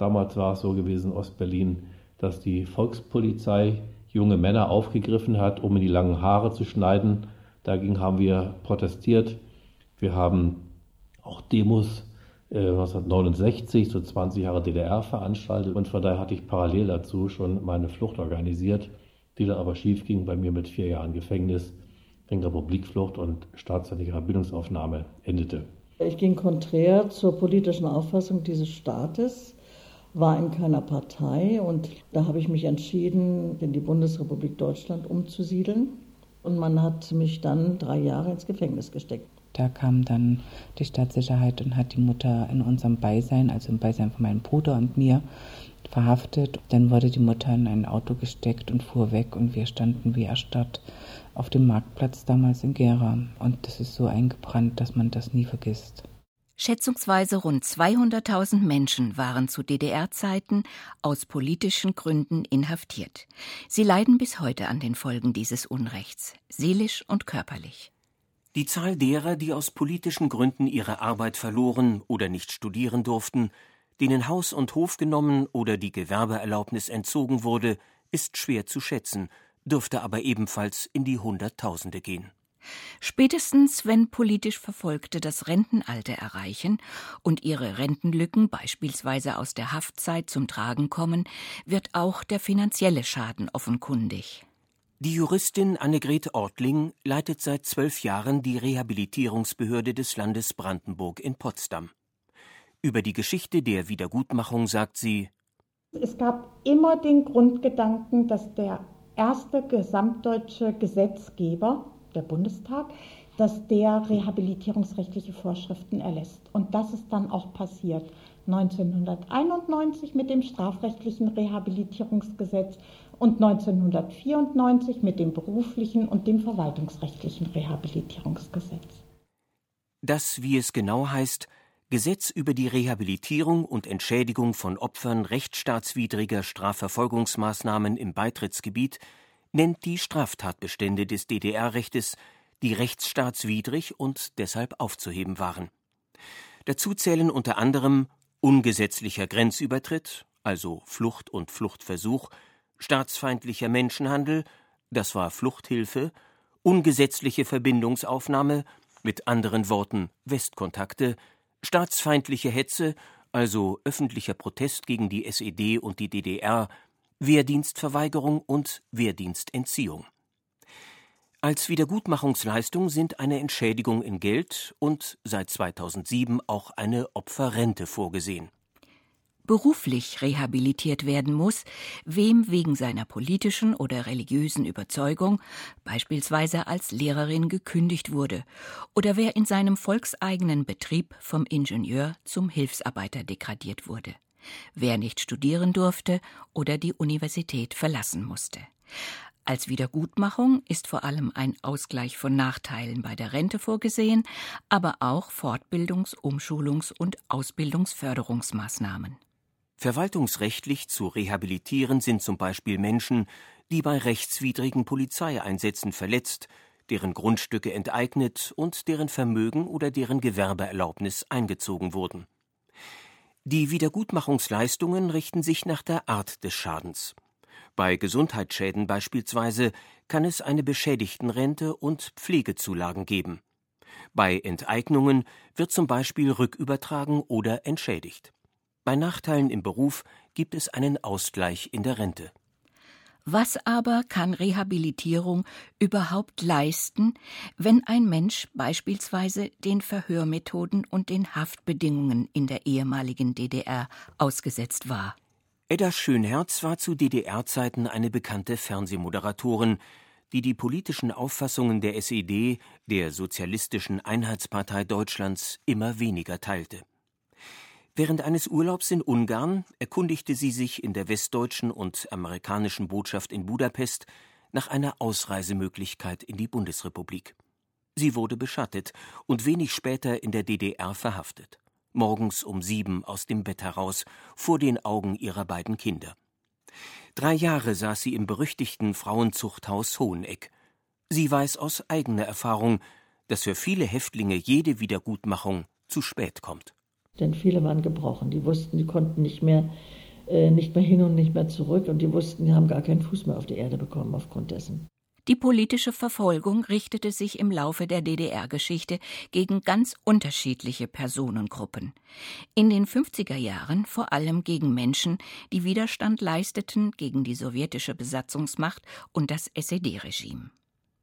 Damals war es so gewesen in Ostberlin, dass die Volkspolizei junge Männer aufgegriffen hat, um in die langen Haare zu schneiden. Dagegen haben wir protestiert. Wir haben auch Demos 1969, äh, so 20 Jahre DDR veranstaltet und von daher hatte ich parallel dazu schon meine Flucht organisiert, die dann aber schief ging bei mir mit vier Jahren Gefängnis wegen Republikflucht und staatsähnlicher Bildungsaufnahme endete. Ich ging konträr zur politischen Auffassung dieses Staates, war in keiner Partei und da habe ich mich entschieden, in die Bundesrepublik Deutschland umzusiedeln. Und man hat mich dann drei Jahre ins Gefängnis gesteckt. Da kam dann die Staatssicherheit und hat die Mutter in unserem Beisein, also im Beisein von meinem Bruder und mir, verhaftet. Dann wurde die Mutter in ein Auto gesteckt und fuhr weg und wir standen wie erstarrt auf dem Marktplatz damals in Gera. Und das ist so eingebrannt, dass man das nie vergisst. Schätzungsweise rund 200.000 Menschen waren zu DDR-Zeiten aus politischen Gründen inhaftiert. Sie leiden bis heute an den Folgen dieses Unrechts, seelisch und körperlich. Die Zahl derer, die aus politischen Gründen ihre Arbeit verloren oder nicht studieren durften, denen Haus und Hof genommen oder die Gewerbeerlaubnis entzogen wurde, ist schwer zu schätzen, dürfte aber ebenfalls in die Hunderttausende gehen. Spätestens, wenn politisch Verfolgte das Rentenalter erreichen und ihre Rentenlücken beispielsweise aus der Haftzeit zum Tragen kommen, wird auch der finanzielle Schaden offenkundig. Die Juristin Annegret Ortling leitet seit zwölf Jahren die Rehabilitierungsbehörde des Landes Brandenburg in Potsdam. Über die Geschichte der Wiedergutmachung sagt sie Es gab immer den Grundgedanken, dass der erste gesamtdeutsche Gesetzgeber, der Bundestag, dass der rehabilitierungsrechtliche Vorschriften erlässt. Und das ist dann auch passiert. 1991 mit dem strafrechtlichen Rehabilitierungsgesetz und 1994 mit dem beruflichen und dem verwaltungsrechtlichen Rehabilitierungsgesetz. Das, wie es genau heißt, Gesetz über die Rehabilitierung und Entschädigung von Opfern rechtsstaatswidriger Strafverfolgungsmaßnahmen im Beitrittsgebiet, nennt die Straftatbestände des DDR-Rechtes, die rechtsstaatswidrig und deshalb aufzuheben waren. Dazu zählen unter anderem ungesetzlicher Grenzübertritt, also Flucht und Fluchtversuch, staatsfeindlicher Menschenhandel, das war Fluchthilfe, ungesetzliche Verbindungsaufnahme, mit anderen Worten Westkontakte, staatsfeindliche Hetze, also öffentlicher Protest gegen die SED und die DDR, Wehrdienstverweigerung und Wehrdienstentziehung. Als Wiedergutmachungsleistung sind eine Entschädigung in Geld und seit 2007 auch eine Opferrente vorgesehen beruflich rehabilitiert werden muss, wem wegen seiner politischen oder religiösen Überzeugung beispielsweise als Lehrerin gekündigt wurde oder wer in seinem volkseigenen Betrieb vom Ingenieur zum Hilfsarbeiter degradiert wurde, wer nicht studieren durfte oder die Universität verlassen musste. Als Wiedergutmachung ist vor allem ein Ausgleich von Nachteilen bei der Rente vorgesehen, aber auch Fortbildungs-, Umschulungs- und Ausbildungsförderungsmaßnahmen. Verwaltungsrechtlich zu rehabilitieren sind zum Beispiel Menschen, die bei rechtswidrigen Polizeieinsätzen verletzt, deren Grundstücke enteignet und deren Vermögen oder deren Gewerbeerlaubnis eingezogen wurden. Die Wiedergutmachungsleistungen richten sich nach der Art des Schadens. Bei Gesundheitsschäden beispielsweise kann es eine Beschädigtenrente und Pflegezulagen geben. Bei Enteignungen wird zum Beispiel rückübertragen oder entschädigt. Bei Nachteilen im Beruf gibt es einen Ausgleich in der Rente. Was aber kann Rehabilitierung überhaupt leisten, wenn ein Mensch beispielsweise den Verhörmethoden und den Haftbedingungen in der ehemaligen DDR ausgesetzt war? Edda Schönherz war zu DDR-Zeiten eine bekannte Fernsehmoderatorin, die die politischen Auffassungen der SED, der Sozialistischen Einheitspartei Deutschlands, immer weniger teilte. Während eines Urlaubs in Ungarn erkundigte sie sich in der westdeutschen und amerikanischen Botschaft in Budapest nach einer Ausreisemöglichkeit in die Bundesrepublik. Sie wurde beschattet und wenig später in der DDR verhaftet. Morgens um sieben aus dem Bett heraus, vor den Augen ihrer beiden Kinder. Drei Jahre saß sie im berüchtigten Frauenzuchthaus Hoheneck. Sie weiß aus eigener Erfahrung, dass für viele Häftlinge jede Wiedergutmachung zu spät kommt. Denn viele waren gebrochen. Die wussten, die konnten nicht mehr, äh, nicht mehr hin und nicht mehr zurück. Und die wussten, die haben gar keinen Fuß mehr auf die Erde bekommen aufgrund dessen. Die politische Verfolgung richtete sich im Laufe der DDR-Geschichte gegen ganz unterschiedliche Personengruppen. In den 50er Jahren vor allem gegen Menschen, die Widerstand leisteten gegen die sowjetische Besatzungsmacht und das SED-Regime.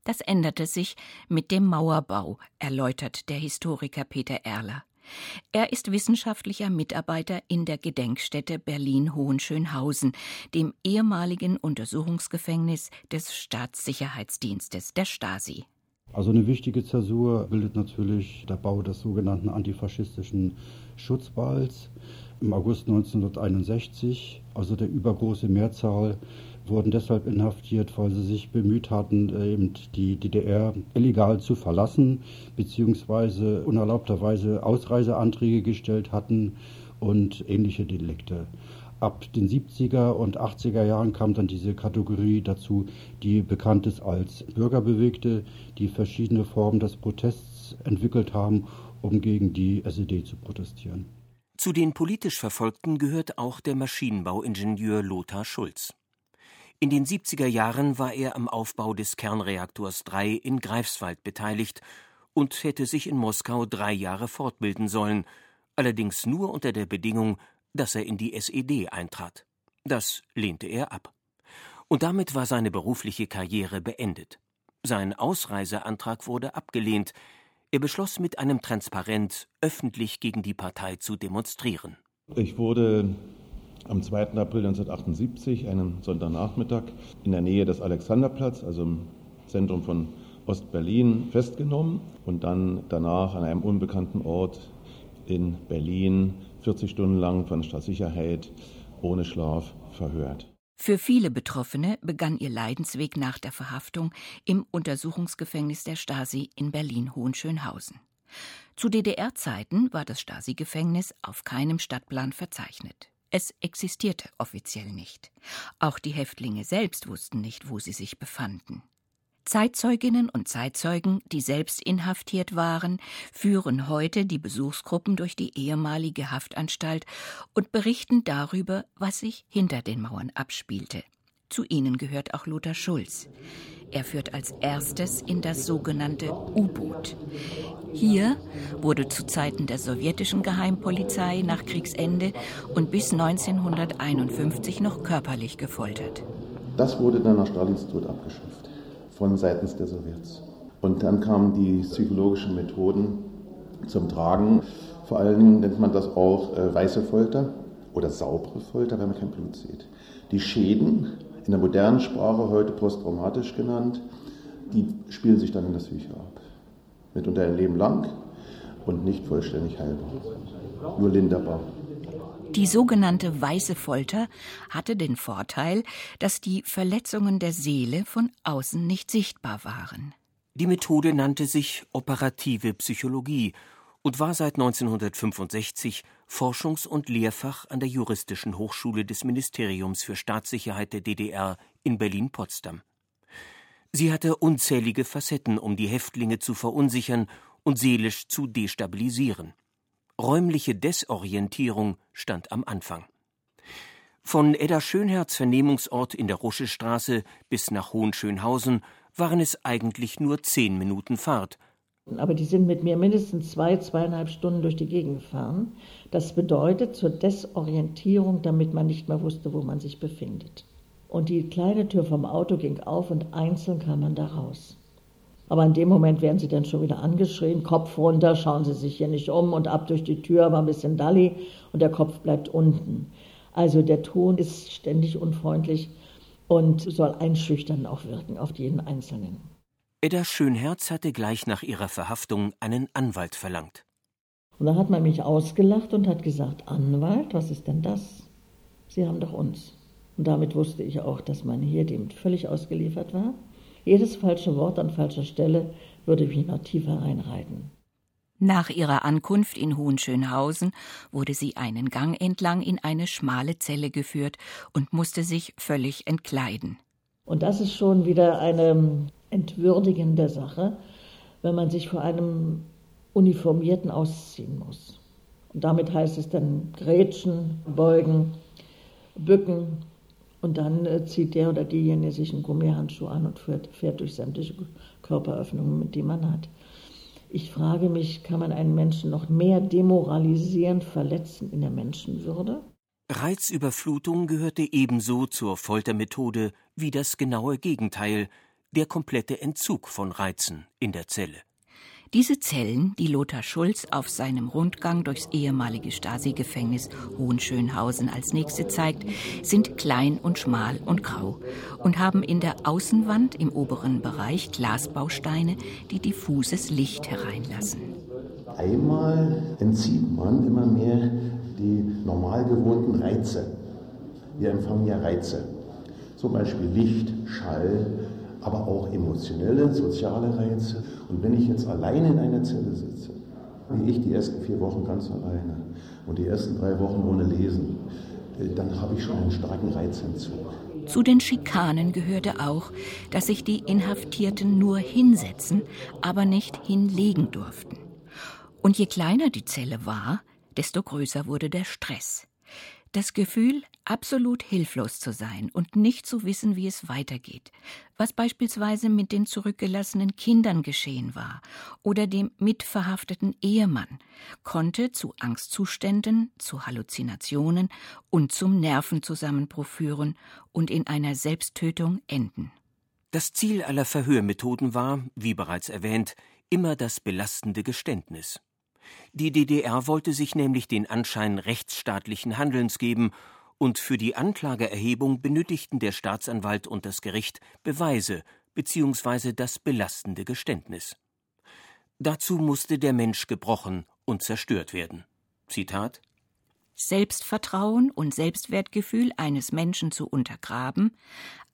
Das änderte sich mit dem Mauerbau, erläutert der Historiker Peter Erler. Er ist wissenschaftlicher Mitarbeiter in der Gedenkstätte Berlin-Hohenschönhausen, dem ehemaligen Untersuchungsgefängnis des Staatssicherheitsdienstes der Stasi. Also eine wichtige Zäsur bildet natürlich der Bau des sogenannten antifaschistischen Schutzwalls im August 1961. Also der übergroße Mehrzahl wurden deshalb inhaftiert, weil sie sich bemüht hatten, äh, eben die DDR illegal zu verlassen, beziehungsweise unerlaubterweise Ausreiseanträge gestellt hatten und ähnliche Delikte. Ab den 70er und 80er Jahren kam dann diese Kategorie dazu, die bekannt ist als Bürgerbewegte, die verschiedene Formen des Protests entwickelt haben, um gegen die SED zu protestieren. Zu den politisch Verfolgten gehört auch der Maschinenbauingenieur Lothar Schulz. In den 70er Jahren war er am Aufbau des Kernreaktors 3 in Greifswald beteiligt und hätte sich in Moskau drei Jahre fortbilden sollen, allerdings nur unter der Bedingung, dass er in die SED eintrat. Das lehnte er ab. Und damit war seine berufliche Karriere beendet. Sein Ausreiseantrag wurde abgelehnt. Er beschloss mit einem Transparent öffentlich gegen die Partei zu demonstrieren. Ich wurde am 2. April 1978, einem Sonntagnachmittag, in der Nähe des Alexanderplatz, also im Zentrum von Ostberlin, festgenommen und dann danach an einem unbekannten Ort in Berlin 40 Stunden lang von Staatssicherheit ohne Schlaf verhört. Für viele Betroffene begann ihr Leidensweg nach der Verhaftung im Untersuchungsgefängnis der Stasi in Berlin-Hohenschönhausen. Zu DDR-Zeiten war das Stasi-Gefängnis auf keinem Stadtplan verzeichnet. Es existierte offiziell nicht. Auch die Häftlinge selbst wussten nicht, wo sie sich befanden. Zeitzeuginnen und Zeitzeugen, die selbst inhaftiert waren, führen heute die Besuchsgruppen durch die ehemalige Haftanstalt und berichten darüber, was sich hinter den Mauern abspielte. Zu ihnen gehört auch Lothar Schulz. Er führt als erstes in das sogenannte U-Boot. Hier wurde zu Zeiten der sowjetischen Geheimpolizei nach Kriegsende und bis 1951 noch körperlich gefoltert. Das wurde dann nach Stalins Tod abgeschafft von seitens der Sowjets. Und dann kamen die psychologischen Methoden zum Tragen. Vor Dingen nennt man das auch äh, weiße Folter oder saubere Folter, wenn man kein Blut sieht. Die Schäden in der modernen Sprache heute posttraumatisch genannt, die spielen sich dann in der Psyche ab. Mitunter ein Leben lang und nicht vollständig heilbar, nur linderbar. Die sogenannte weiße Folter hatte den Vorteil, dass die Verletzungen der Seele von außen nicht sichtbar waren. Die Methode nannte sich operative Psychologie und war seit 1965 Forschungs- und Lehrfach an der Juristischen Hochschule des Ministeriums für Staatssicherheit der DDR in Berlin-Potsdam. Sie hatte unzählige Facetten, um die Häftlinge zu verunsichern und seelisch zu destabilisieren. Räumliche Desorientierung stand am Anfang. Von Edda Schönherz Vernehmungsort in der Ruschestraße bis nach Hohenschönhausen waren es eigentlich nur zehn Minuten Fahrt, aber die sind mit mir mindestens zwei, zweieinhalb Stunden durch die Gegend gefahren. Das bedeutet zur Desorientierung, damit man nicht mehr wusste, wo man sich befindet. Und die kleine Tür vom Auto ging auf und einzeln kam man da raus. Aber in dem Moment werden sie dann schon wieder angeschrien, Kopf runter, schauen Sie sich hier nicht um und ab durch die Tür war ein bisschen Dalli und der Kopf bleibt unten. Also der Ton ist ständig unfreundlich und soll einschüchtern auch wirken auf jeden Einzelnen. Edda Schönherz hatte gleich nach ihrer Verhaftung einen Anwalt verlangt. Und da hat man mich ausgelacht und hat gesagt, Anwalt, was ist denn das? Sie haben doch uns. Und damit wusste ich auch, dass man hier dem völlig ausgeliefert war. Jedes falsche Wort an falscher Stelle würde mich noch tiefer einreiten. Nach ihrer Ankunft in Hohenschönhausen wurde sie einen Gang entlang in eine schmale Zelle geführt und musste sich völlig entkleiden. Und das ist schon wieder eine entwürdigende Sache, wenn man sich vor einem Uniformierten ausziehen muss. Und damit heißt es dann grätschen, beugen, bücken. Und dann äh, zieht der oder diejenige sich einen Gummihandschuh an und fährt, fährt durch sämtliche Körperöffnungen, die man hat. Ich frage mich, kann man einen Menschen noch mehr demoralisieren, verletzen in der Menschenwürde? Reizüberflutung gehörte ebenso zur Foltermethode wie das genaue Gegenteil, der komplette Entzug von Reizen in der Zelle. Diese Zellen, die Lothar Schulz auf seinem Rundgang durchs ehemalige Stasi-Gefängnis Hohenschönhausen als nächste zeigt, sind klein und schmal und grau und haben in der Außenwand im oberen Bereich Glasbausteine, die diffuses Licht hereinlassen. Einmal entzieht man immer mehr die normal gewohnten Reize. Wir empfangen ja Reize, zum Beispiel Licht, Schall, aber auch emotionelle, soziale Reize. Und wenn ich jetzt alleine in einer Zelle sitze, wie ich die ersten vier Wochen ganz alleine und die ersten drei Wochen ohne Lesen, äh, dann habe ich schon einen starken Reizentzug. Zu den Schikanen gehörte auch, dass sich die Inhaftierten nur hinsetzen, aber nicht hinlegen durften. Und je kleiner die Zelle war, desto größer wurde der Stress. Das Gefühl, absolut hilflos zu sein und nicht zu wissen, wie es weitergeht, was beispielsweise mit den zurückgelassenen Kindern geschehen war oder dem mitverhafteten Ehemann, konnte zu Angstzuständen, zu Halluzinationen und zum Nervenzusammenbruch führen und in einer Selbsttötung enden. Das Ziel aller Verhörmethoden war, wie bereits erwähnt, immer das belastende Geständnis. Die DDR wollte sich nämlich den Anschein rechtsstaatlichen Handelns geben, und für die Anklageerhebung benötigten der Staatsanwalt und das Gericht Beweise bzw. das belastende Geständnis. Dazu musste der Mensch gebrochen und zerstört werden. Zitat Selbstvertrauen und Selbstwertgefühl eines Menschen zu untergraben,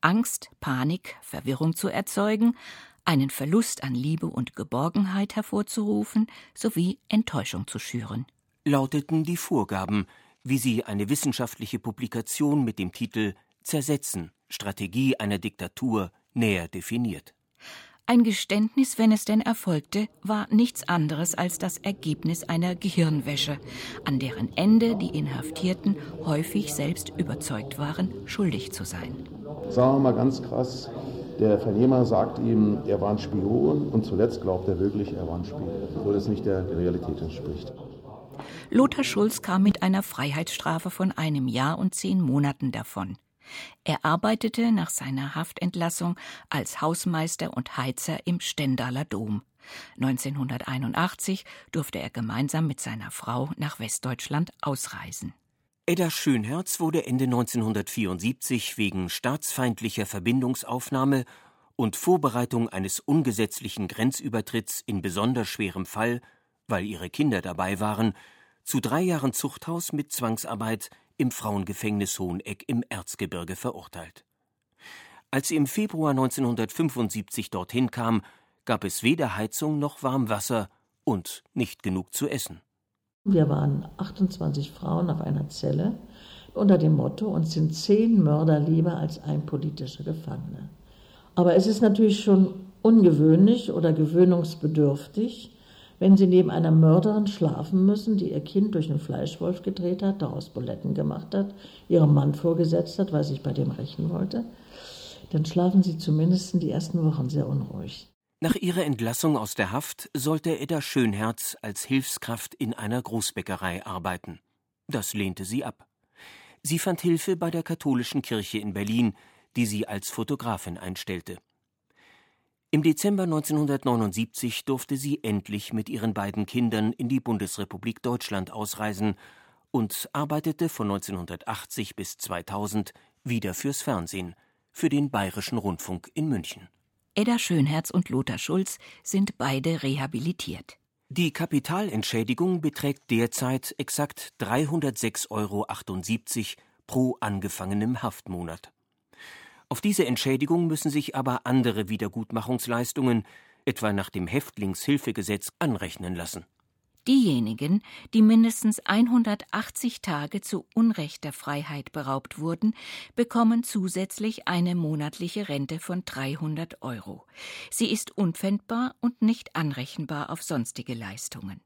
Angst, Panik, Verwirrung zu erzeugen, einen Verlust an Liebe und Geborgenheit hervorzurufen sowie Enttäuschung zu schüren. Lauteten die Vorgaben, wie sie eine wissenschaftliche Publikation mit dem Titel Zersetzen Strategie einer Diktatur näher definiert. Ein Geständnis, wenn es denn erfolgte, war nichts anderes als das Ergebnis einer Gehirnwäsche, an deren Ende die Inhaftierten häufig selbst überzeugt waren, schuldig zu sein. Sagen wir mal ganz krass, der Vernehmer sagt ihm, er war ein Spion und zuletzt glaubt er wirklich, er war ein Spion, obwohl es nicht der Realität entspricht. Lothar Schulz kam mit einer Freiheitsstrafe von einem Jahr und zehn Monaten davon. Er arbeitete nach seiner Haftentlassung als Hausmeister und Heizer im Stendaler Dom. 1981 durfte er gemeinsam mit seiner Frau nach Westdeutschland ausreisen. Edda Schönherz wurde Ende 1974 wegen staatsfeindlicher Verbindungsaufnahme und Vorbereitung eines ungesetzlichen Grenzübertritts in besonders schwerem Fall, weil ihre Kinder dabei waren, zu drei Jahren Zuchthaus mit Zwangsarbeit im Frauengefängnis Hoheneck im Erzgebirge verurteilt. Als sie im Februar 1975 dorthin kam, gab es weder Heizung noch Warmwasser und nicht genug zu essen. Wir waren 28 Frauen auf einer Zelle unter dem Motto, uns sind zehn Mörder lieber als ein politischer Gefangener. Aber es ist natürlich schon ungewöhnlich oder gewöhnungsbedürftig, wenn sie neben einer Mörderin schlafen müssen, die ihr Kind durch einen Fleischwolf gedreht hat, daraus Buletten gemacht hat, ihrem Mann vorgesetzt hat, weil sie sich bei dem rächen wollte, dann schlafen sie zumindest die ersten Wochen sehr unruhig. Nach ihrer Entlassung aus der Haft sollte Edda Schönherz als Hilfskraft in einer Großbäckerei arbeiten. Das lehnte sie ab. Sie fand Hilfe bei der katholischen Kirche in Berlin, die sie als Fotografin einstellte. Im Dezember 1979 durfte sie endlich mit ihren beiden Kindern in die Bundesrepublik Deutschland ausreisen und arbeitete von 1980 bis 2000 wieder fürs Fernsehen, für den Bayerischen Rundfunk in München. Edda Schönherz und Lothar Schulz sind beide rehabilitiert. Die Kapitalentschädigung beträgt derzeit exakt 306,78 Euro pro angefangenem Haftmonat. Auf diese Entschädigung müssen sich aber andere Wiedergutmachungsleistungen, etwa nach dem Häftlingshilfegesetz, anrechnen lassen. Diejenigen, die mindestens 180 Tage zu Unrecht der Freiheit beraubt wurden, bekommen zusätzlich eine monatliche Rente von 300 Euro. Sie ist unpfändbar und nicht anrechenbar auf sonstige Leistungen.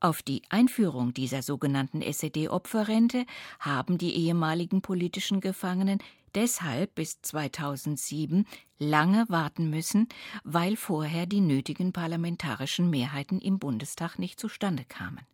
Auf die Einführung dieser sogenannten SED-Opferrente haben die ehemaligen politischen Gefangenen deshalb bis 2007 lange warten müssen, weil vorher die nötigen parlamentarischen Mehrheiten im Bundestag nicht zustande kamen.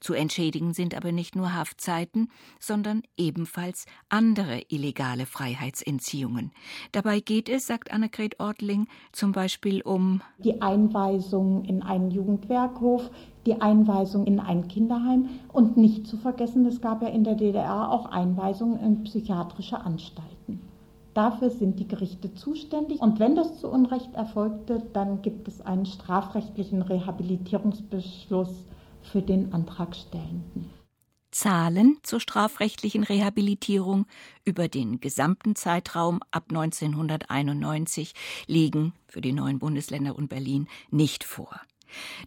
Zu entschädigen sind aber nicht nur Haftzeiten, sondern ebenfalls andere illegale Freiheitsentziehungen. Dabei geht es, sagt Annegret Ortling, zum Beispiel um die Einweisung in einen Jugendwerkhof, die Einweisung in ein Kinderheim und nicht zu vergessen, es gab ja in der DDR auch Einweisungen in psychiatrische Anstalten. Dafür sind die Gerichte zuständig. Und wenn das zu Unrecht erfolgte, dann gibt es einen strafrechtlichen Rehabilitierungsbeschluss für den Antragstellenden. Zahlen zur strafrechtlichen Rehabilitierung über den gesamten Zeitraum ab 1991 liegen für die neuen Bundesländer und Berlin nicht vor.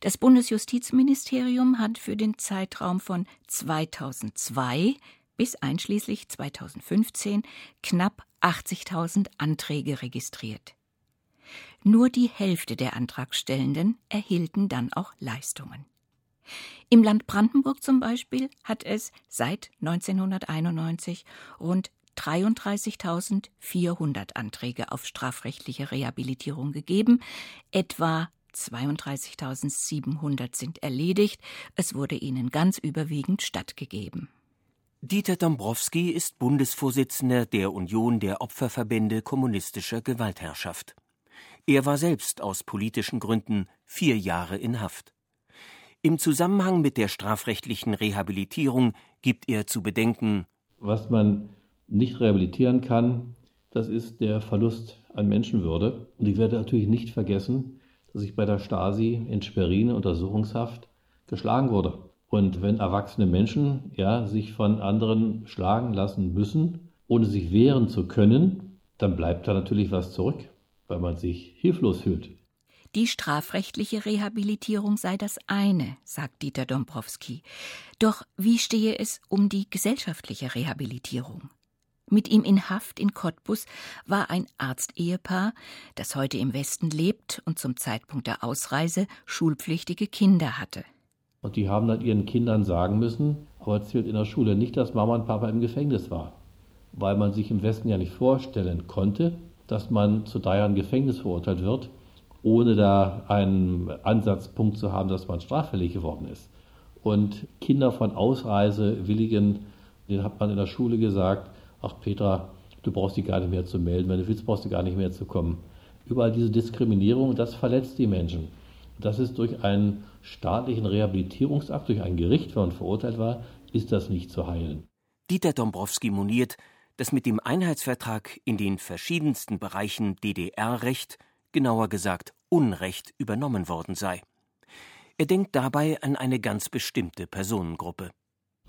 Das Bundesjustizministerium hat für den Zeitraum von 2002 bis einschließlich 2015 knapp 80.000 Anträge registriert. Nur die Hälfte der Antragstellenden erhielten dann auch Leistungen. Im Land Brandenburg zum Beispiel hat es seit 1991 rund 33.400 Anträge auf strafrechtliche Rehabilitierung gegeben, etwa 32.700 sind erledigt, es wurde ihnen ganz überwiegend stattgegeben. Dieter Dombrowski ist Bundesvorsitzender der Union der Opferverbände kommunistischer Gewaltherrschaft. Er war selbst aus politischen Gründen vier Jahre in Haft. Im Zusammenhang mit der strafrechtlichen Rehabilitierung gibt er zu bedenken, was man nicht rehabilitieren kann, das ist der Verlust an Menschenwürde. Und ich werde natürlich nicht vergessen, dass ich bei der Stasi in Schwerin Untersuchungshaft geschlagen wurde. Und wenn erwachsene Menschen ja, sich von anderen schlagen lassen müssen, ohne sich wehren zu können, dann bleibt da natürlich was zurück, weil man sich hilflos fühlt. Die strafrechtliche Rehabilitierung sei das eine, sagt Dieter Dombrowski. Doch wie stehe es um die gesellschaftliche Rehabilitierung? Mit ihm in Haft in Cottbus war ein Arztehepaar, das heute im Westen lebt und zum Zeitpunkt der Ausreise schulpflichtige Kinder hatte. Und die haben dann ihren Kindern sagen müssen, aber erzählt in der Schule nicht, dass Mama und Papa im Gefängnis war. Weil man sich im Westen ja nicht vorstellen konnte, dass man zu drei Jahren Gefängnis verurteilt wird ohne da einen Ansatzpunkt zu haben, dass man straffällig geworden ist. Und Kinder von Ausreisewilligen, denen hat man in der Schule gesagt, ach Petra, du brauchst dich gar nicht mehr zu melden, wenn du willst, brauchst du gar nicht mehr zu kommen. Überall diese Diskriminierung, das verletzt die Menschen. Das ist durch einen staatlichen Rehabilitierungsakt, durch ein Gericht, wenn man verurteilt war, ist das nicht zu heilen. Dieter Dombrowski moniert, dass mit dem Einheitsvertrag in den verschiedensten Bereichen DDR-Recht genauer gesagt Unrecht übernommen worden sei. Er denkt dabei an eine ganz bestimmte Personengruppe.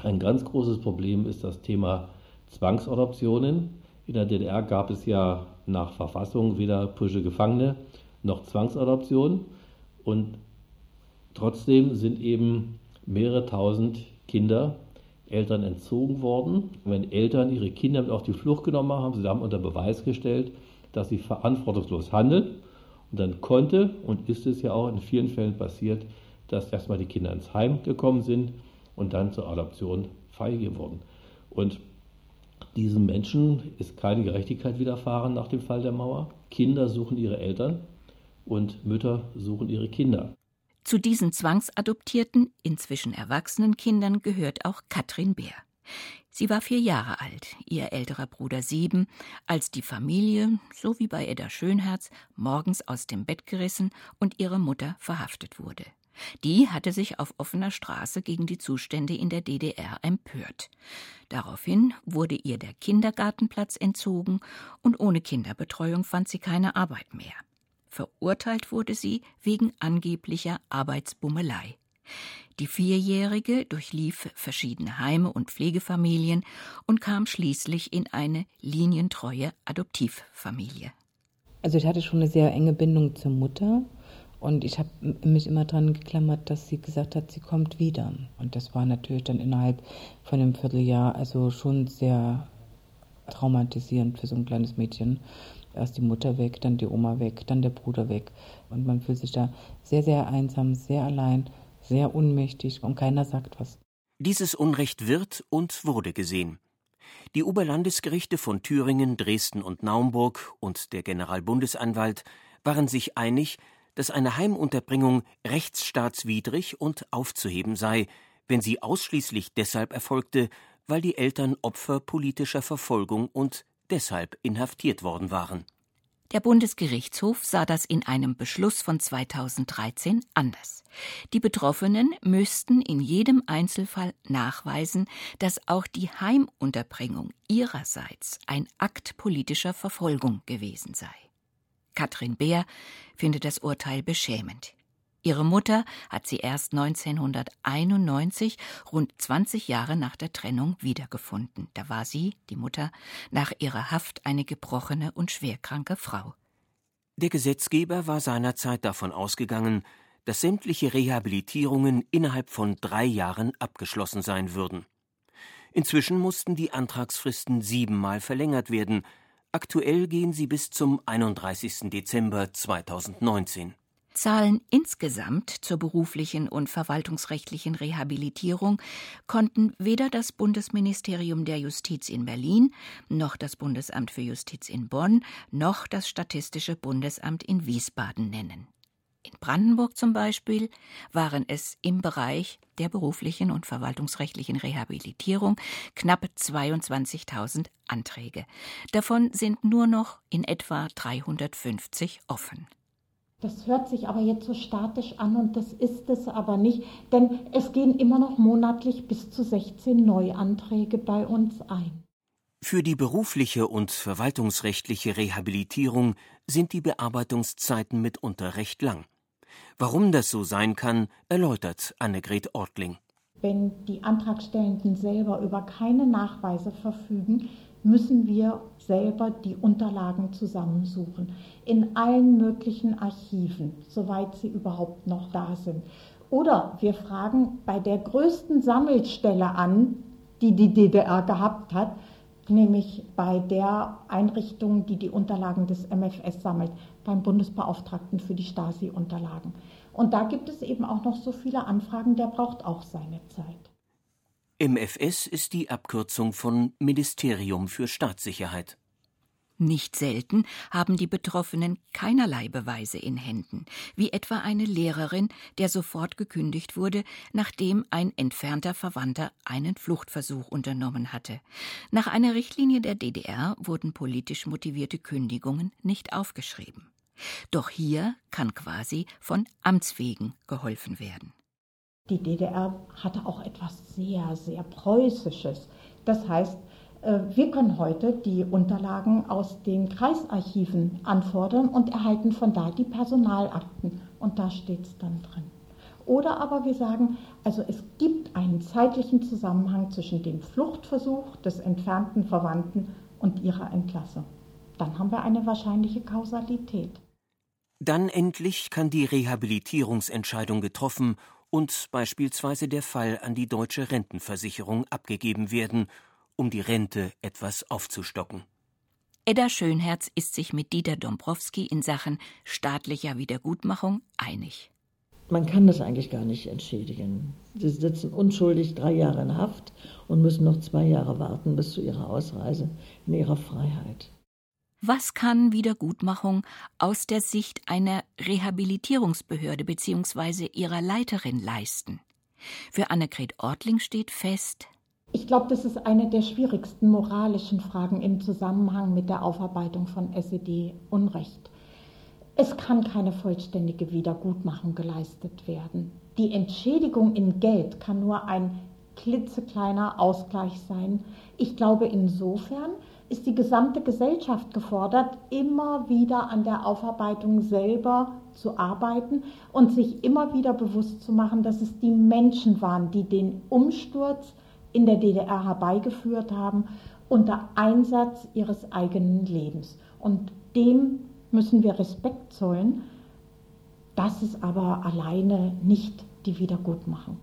Ein ganz großes Problem ist das Thema Zwangsadoptionen. In der DDR gab es ja nach Verfassung weder politische Gefangene noch Zwangsadoption. Und trotzdem sind eben mehrere tausend Kinder Eltern entzogen worden. wenn Eltern ihre Kinder mit auf die Flucht genommen haben sie haben unter Beweis gestellt, dass sie verantwortungslos handeln und dann konnte und ist es ja auch in vielen Fällen passiert, dass erstmal die Kinder ins Heim gekommen sind und dann zur Adoption freigegeben wurden. Und diesen Menschen ist keine Gerechtigkeit widerfahren nach dem Fall der Mauer. Kinder suchen ihre Eltern und Mütter suchen ihre Kinder. Zu diesen zwangsadoptierten, inzwischen erwachsenen Kindern gehört auch Katrin Bär. Sie war vier Jahre alt, ihr älterer Bruder sieben, als die Familie, so wie bei Edda Schönherz, morgens aus dem Bett gerissen und ihre Mutter verhaftet wurde. Die hatte sich auf offener Straße gegen die Zustände in der DDR empört. Daraufhin wurde ihr der Kindergartenplatz entzogen und ohne Kinderbetreuung fand sie keine Arbeit mehr. Verurteilt wurde sie wegen angeblicher Arbeitsbummelei. Die Vierjährige durchlief verschiedene Heime und Pflegefamilien und kam schließlich in eine linientreue Adoptivfamilie. Also ich hatte schon eine sehr enge Bindung zur Mutter und ich habe mich immer dran geklammert, dass sie gesagt hat, sie kommt wieder. Und das war natürlich dann innerhalb von einem Vierteljahr also schon sehr traumatisierend für so ein kleines Mädchen. Erst die Mutter weg, dann die Oma weg, dann der Bruder weg. Und man fühlt sich da sehr, sehr einsam, sehr allein sehr ohnmächtig und keiner sagt was. Dieses Unrecht wird und wurde gesehen. Die Oberlandesgerichte von Thüringen, Dresden und Naumburg und der Generalbundesanwalt waren sich einig, dass eine Heimunterbringung rechtsstaatswidrig und aufzuheben sei, wenn sie ausschließlich deshalb erfolgte, weil die Eltern Opfer politischer Verfolgung und deshalb inhaftiert worden waren. Der Bundesgerichtshof sah das in einem Beschluss von 2013 anders. Die Betroffenen müssten in jedem Einzelfall nachweisen, dass auch die Heimunterbringung ihrerseits ein Akt politischer Verfolgung gewesen sei. Katrin Beer findet das Urteil beschämend. Ihre Mutter hat sie erst 1991, rund 20 Jahre nach der Trennung, wiedergefunden. Da war sie, die Mutter, nach ihrer Haft eine gebrochene und schwerkranke Frau. Der Gesetzgeber war seinerzeit davon ausgegangen, dass sämtliche Rehabilitierungen innerhalb von drei Jahren abgeschlossen sein würden. Inzwischen mussten die Antragsfristen siebenmal verlängert werden. Aktuell gehen sie bis zum 31. Dezember 2019 zahlen insgesamt zur beruflichen und verwaltungsrechtlichen Rehabilitierung konnten weder das Bundesministerium der Justiz in Berlin, noch das Bundesamt für Justiz in Bonn, noch das Statistische Bundesamt in Wiesbaden nennen. In Brandenburg zum Beispiel waren es im Bereich der beruflichen und verwaltungsrechtlichen Rehabilitierung knapp 22.000 Anträge. Davon sind nur noch in etwa 350 offen. Das hört sich aber jetzt so statisch an und das ist es aber nicht, denn es gehen immer noch monatlich bis zu 16 Neuanträge bei uns ein. Für die berufliche und verwaltungsrechtliche Rehabilitierung sind die Bearbeitungszeiten mitunter recht lang. Warum das so sein kann, erläutert Annegret Ortling. Wenn die Antragstellenden selber über keine Nachweise verfügen, müssen wir selber die Unterlagen zusammensuchen. In allen möglichen Archiven, soweit sie überhaupt noch da sind. Oder wir fragen bei der größten Sammelstelle an, die die DDR gehabt hat, nämlich bei der Einrichtung, die die Unterlagen des MFS sammelt, beim Bundesbeauftragten für die Stasi-Unterlagen. Und da gibt es eben auch noch so viele Anfragen, der braucht auch seine Zeit. MFS ist die Abkürzung von Ministerium für Staatssicherheit. Nicht selten haben die Betroffenen keinerlei Beweise in Händen, wie etwa eine Lehrerin, der sofort gekündigt wurde, nachdem ein entfernter Verwandter einen Fluchtversuch unternommen hatte. Nach einer Richtlinie der DDR wurden politisch motivierte Kündigungen nicht aufgeschrieben. Doch hier kann quasi von Amts wegen geholfen werden. Die DDR hatte auch etwas sehr, sehr Preußisches. Das heißt, äh, wir können heute die Unterlagen aus den Kreisarchiven anfordern und erhalten von da die Personalakten. Und da steht es dann drin. Oder aber wir sagen, also es gibt einen zeitlichen Zusammenhang zwischen dem Fluchtversuch des entfernten Verwandten und ihrer Entlassung. Dann haben wir eine wahrscheinliche Kausalität. Dann endlich kann die Rehabilitierungsentscheidung getroffen und beispielsweise der Fall an die deutsche Rentenversicherung abgegeben werden, um die Rente etwas aufzustocken. Edda Schönherz ist sich mit Dieter Dombrowski in Sachen staatlicher Wiedergutmachung einig. Man kann das eigentlich gar nicht entschädigen. Sie sitzen unschuldig drei Jahre in Haft und müssen noch zwei Jahre warten bis zu ihrer Ausreise in ihrer Freiheit. Was kann Wiedergutmachung aus der Sicht einer Rehabilitierungsbehörde bzw. ihrer Leiterin leisten? Für Annegret Ortling steht fest, ich glaube, das ist eine der schwierigsten moralischen Fragen im Zusammenhang mit der Aufarbeitung von SED-Unrecht. Es kann keine vollständige Wiedergutmachung geleistet werden. Die Entschädigung in Geld kann nur ein klitzekleiner Ausgleich sein. Ich glaube insofern, ist die gesamte Gesellschaft gefordert, immer wieder an der Aufarbeitung selber zu arbeiten und sich immer wieder bewusst zu machen, dass es die Menschen waren, die den Umsturz in der DDR herbeigeführt haben unter Einsatz ihres eigenen Lebens. Und dem müssen wir Respekt zollen. Das ist aber alleine nicht die Wiedergutmachung.